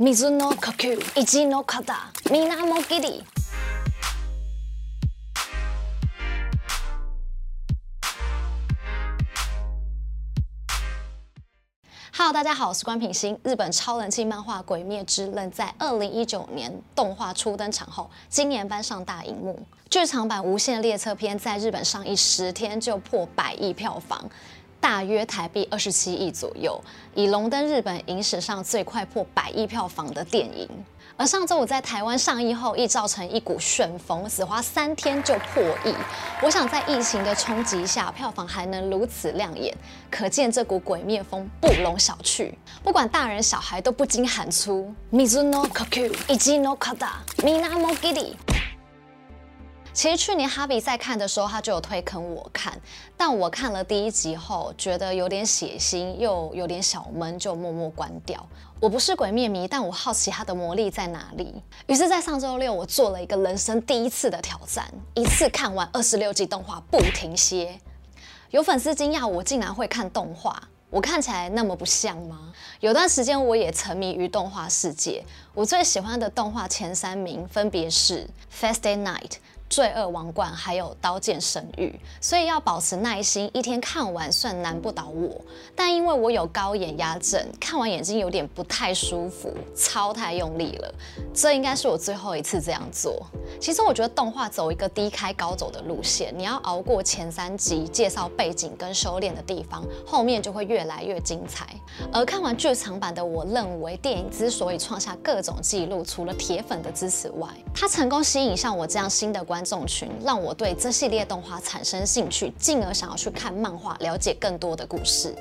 水の呼吸一の肩みなもぎり。Hello，大家好，我是官品心。日本超人气漫画《鬼灭之刃》在二零一九年动画初登场后，今年搬上大荧幕。剧场版《无限列车篇》在日本上映十天就破百亿票房， 大约台币二十七亿左右，以荣登日本影史上最快破百亿票房的电影。而上周五在台湾上映后，亦造成一股旋风，只花三天就破亿。我想在疫情的冲击下，票房还能如此亮眼，可见这股鬼灭风不容小觑。不管大人小孩都不禁喊出“水の呼吸一の肩みなもぎり”。 其实去年哈比在看的时候，他就有推坑我看，但我看了第一集后，觉得有点血腥，又有点小闷，就默默关掉。我不是鬼灭迷，但我好奇它的魔力在哪里。于是，在上周六，我做了一个人生第一次的挑战，一次看完二十六集动画不停歇。有粉丝惊讶我竟然会看动画，我看起来那么不像吗？有段时间我也沉迷于动画世界，我最喜欢的动画前三名分别是《Fate stay night》。罪恶王冠还有刀剑神域，所以要保持耐心，一天看完算难不倒我。但因为我有高眼压症，看完眼睛有点不太舒服，超太用力了。这应该是我最后一次这样做。其实我觉得动画走一个低开高走的路线，你要熬过前三集介绍背景跟修炼的地方，后面就会越来越精彩。而看完剧场版的我认为，电影之所以创下各种纪录，除了铁粉的支持外，它成功吸引像我这样新的观。观众群让我对这系列动画产生兴趣，进而想要去看漫画，了解更多的故事。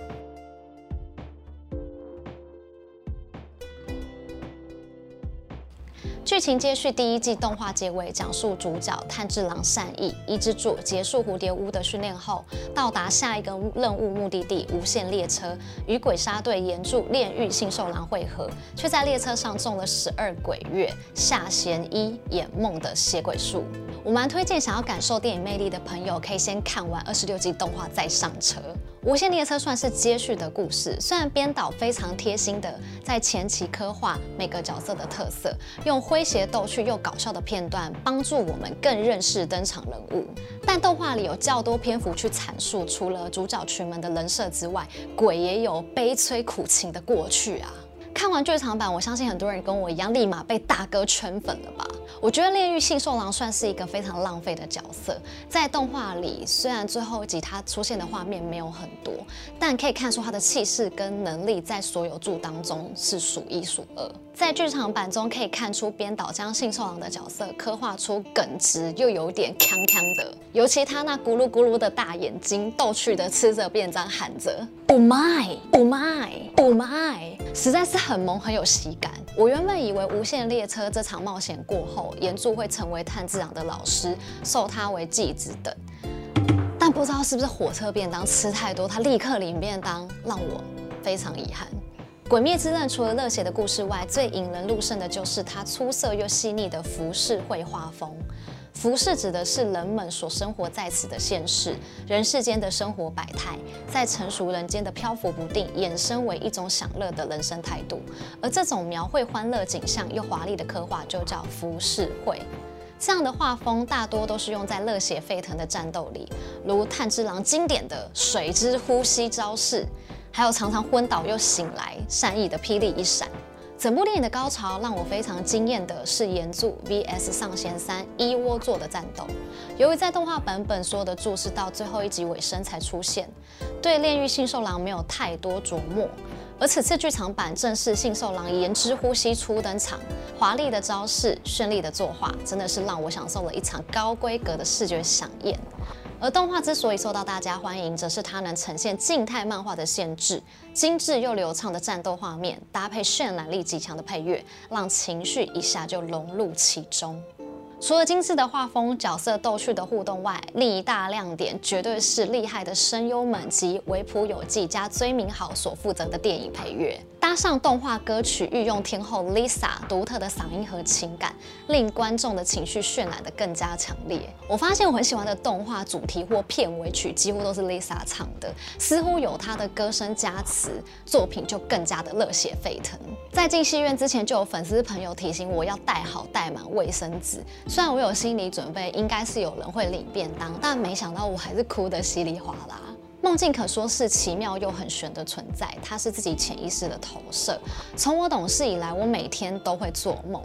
剧情接续第一季动画结尾，讲述主角炭治郎善意伊之助结束蝴蝶屋的训练后，到达下一个任务目的地无限列车，与鬼杀队炎柱炼狱杏寿郎会合，却在列车上中了十二鬼月下弦一眼梦的邪鬼术。我蛮推荐想要感受电影魅力的朋友，可以先看完二十六集动画再上车。无限列车算是接续的故事，虽然编导非常贴心的在前期刻画每个角色的特色，用诙谐逗趣又搞笑的片段帮助我们更认识登场人物，但动画里有较多篇幅去阐述，除了主角群们的人设之外，鬼也有悲催苦情的过去啊。看完剧场版，我相信很多人跟我一样，立马被大哥圈粉了吧？我觉得炼狱杏寿郎算是一个非常浪费的角色，在动画里，虽然最后一集他出现的画面没有很多，但可以看出他的气势跟能力在所有柱当中是数一数二。在剧场版中可以看出编导将杏寿郎的角色刻画出耿直又有点锵锵的，尤其他那咕噜咕噜的大眼睛，逗趣的吃着便当喊着“不卖不卖不卖”，实在是很萌很有喜感。我原本以为无限列车这场冒险过后，岩柱会成为炭治郎的老师，授他为继子等。但不知道是不是火车便当吃太多，他立刻领便当，让我非常遗憾。鬼灭之刃除了热血的故事外，最引人入胜的就是它出色又细腻的服饰绘画风。浮世指的是人们所生活在此的现世，人世间的生活百态，在成熟人间的漂浮不定，衍生为一种享乐的人生态度。而这种描绘欢乐景象又华丽的刻画，就叫浮世绘。这样的画风大多都是用在热血沸腾的战斗里，如炭治郎经典的水之呼吸招式，还有常常昏倒又醒来，善意的霹雳一闪。整部电影的高潮让我非常惊艳的是炎柱 VS 上弦三一窝座的战斗。由于在动画版本所有的柱是到最后一集尾声才出现，对炼狱杏寿郎没有太多琢磨。而此次剧场版正是杏寿郎炎之呼吸初登场，华丽的招式、绚丽的作画，真的是让我享受了一场高规格的视觉饗宴。而动画之所以受到大家欢迎，则是它能呈现静态漫画的限制，精致又流畅的战斗画面，搭配渲染力极强的配乐，让情绪一下就融入其中。除了精致的画风、角色逗趣的互动外，另一大亮点绝对是厉害的声优们及梶浦由记加追名好所负责的电影配乐。加上动画歌曲御用天后 Lisa 独特的嗓音和情感，令观众的情绪渲染得更加强烈。我发现我很喜欢的动画主题或片尾曲几乎都是 Lisa 唱的，似乎有她的歌声加持，作品就更加的热血沸腾。在进戏院之前，就有粉丝朋友提醒我要带好带满卫生纸。虽然我有心理准备，应该是有人会领便当，但没想到我还是哭得稀里哗啦。梦境可说是奇妙又很玄的存在，它是自己潜意识的投射。从我懂事以来，我每天都会做梦，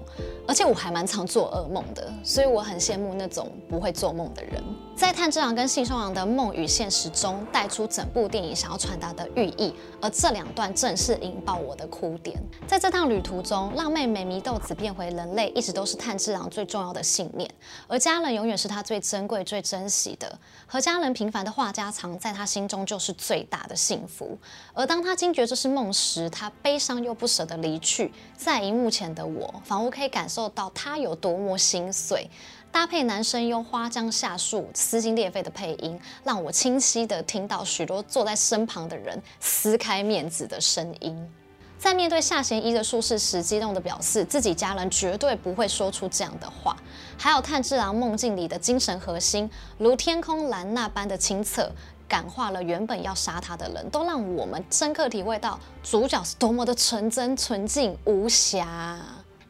而且我还蛮常做噩梦的，所以我很羡慕那种不会做梦的人。在炭治郎跟信受郎的梦与现实中带出整部电影想要传达的寓意，而这两段正是引爆我的哭点。在这趟旅途中，让妹妹祢豆子变回人类，一直都是炭治郎最重要的信念，而家人永远是他最珍贵、最珍惜的。和家人平凡的话家常，在他心中就是最大的幸福。而当他惊觉这是梦时，他悲伤又不舍得离去。在荧幕前的我，仿佛可以感受到他有多么心碎。搭配男声优花江夏树撕心裂肺的配音，让我清晰地听到许多坐在身旁的人撕开面子的声音。在面对夏弦一的术士时，激动地表示自己家人绝对不会说出这样的话。还有炭治郎梦境里的精神核心，如天空蓝那般的清澈，感化了原本要杀他的人，都让我们深刻体会到主角是多么的纯真、纯净、无瑕。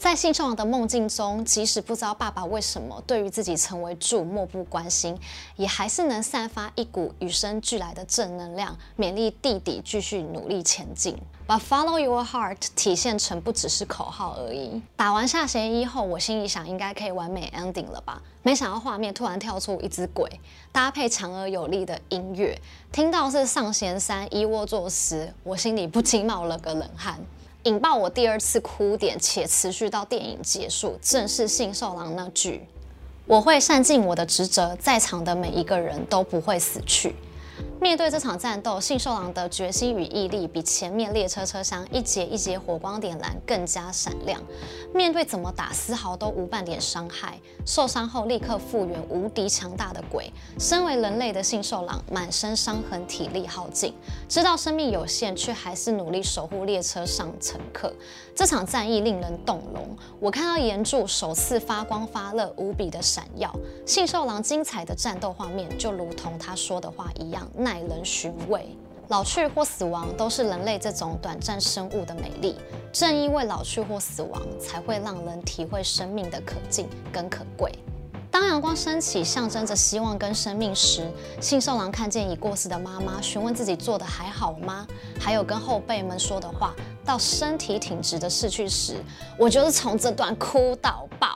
在信受郎的梦境中，即使不知道爸爸为什么对于自己成为柱漠不关心，也还是能散发一股与生俱来的正能量，勉励弟弟继续努力前进。把 Follow Your Heart 体现成不只是口号而已。打完下弦一后，我心里想应该可以完美 ending 了吧？没想到画面突然跳出一只鬼，搭配强而有力的音乐，听到是上弦三一握作时，我心里不禁冒了个冷汗。引爆我第二次哭点，且持续到电影结束，正是信受郎那句：“我会善尽我的职责，在场的每一个人都不会死去。”面对这场战斗，信受郎的决心与毅力比前面列车车厢一节一节火光点燃更加闪亮。面对怎么打丝毫都无半点伤害，受伤后立刻复原无敌强大的鬼，身为人类的信受郎满身伤痕，体力耗尽，知道生命有限，却还是努力守护列车上乘客。这场战役令人动容，我看到炎柱首次发光发热，无比的闪耀。信受郎精彩的战斗画面，就如同他说的话一样。耐人寻味，老去或死亡都是人类这种短暂生物的美丽。正因为老去或死亡，才会让人体会生命的可敬跟可贵。当阳光升起，象征着希望跟生命时，信受郎看见已过世的妈妈，询问自己做的还好吗？还有跟后辈们说的话，到身体挺直的逝去时，我就是从这段哭到爆。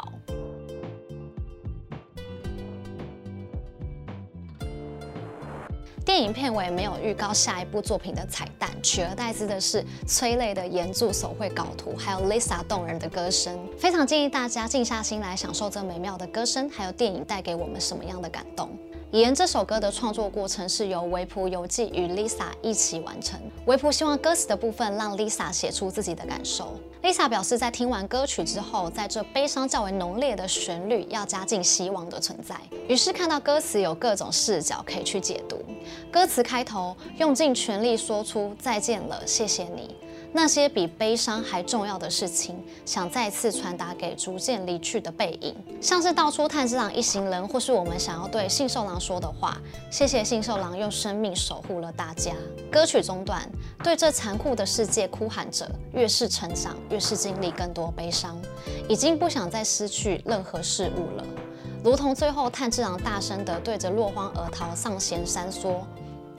影片我也没有预告下一部作品的彩蛋，取而代之的是催泪的原著手绘稿图，还有 Lisa 动人的歌声。非常建议大家静下心来享受这美妙的歌声，还有电影带给我们什么样的感动。言这首歌的创作过程是由维普游记与 Lisa 一起完成。维普希望歌词的部分让 Lisa 写出自己的感受。Lisa 表示，在听完歌曲之后，在这悲伤较为浓烈的旋律要加进希望的存在。于是看到歌词有各种视角可以去解读。歌词开头用尽全力说出再见了，谢谢你。那些比悲伤还重要的事情，想再次传达给逐渐离去的背影，像是道出炭治郎一行人，或是我们想要对信受郎说的话。谢谢信受郎用生命守护了大家。歌曲中段，对这残酷的世界哭喊着：越是成长，越是经历更多悲伤，已经不想再失去任何事物了。如同最后炭治郎大声地对着落荒而逃上弦三说。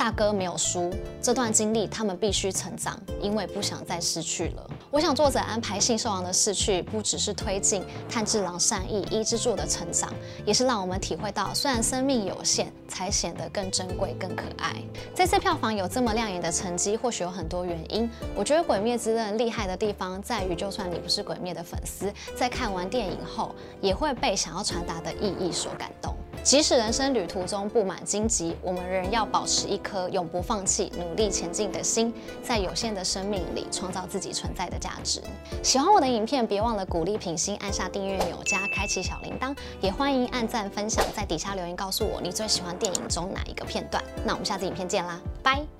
大哥没有输，这段经历他们必须成长，因为不想再失去了。我想作者安排信受王的逝去，不只是推进炭治郎善意伊之助的成长，也是让我们体会到，虽然生命有限，才显得更珍贵、更可爱。这次票房有这么亮眼的成绩，或许有很多原因。我觉得《鬼灭之刃》厉害的地方在于，就算你不是鬼灭的粉丝，在看完电影后，也会被想要传达的意义所感动。即使人生旅途中布满荆棘，我们仍要保持一颗永不放弃、努力前进的心，在有限的生命里创造自己存在的价值。喜欢我的影片，别忘了鼓励品心，按下订阅钮加开启小铃铛，也欢迎按赞分享，在底下留言告诉我你最喜欢电影中哪一个片段。那我们下次影片见啦，拜。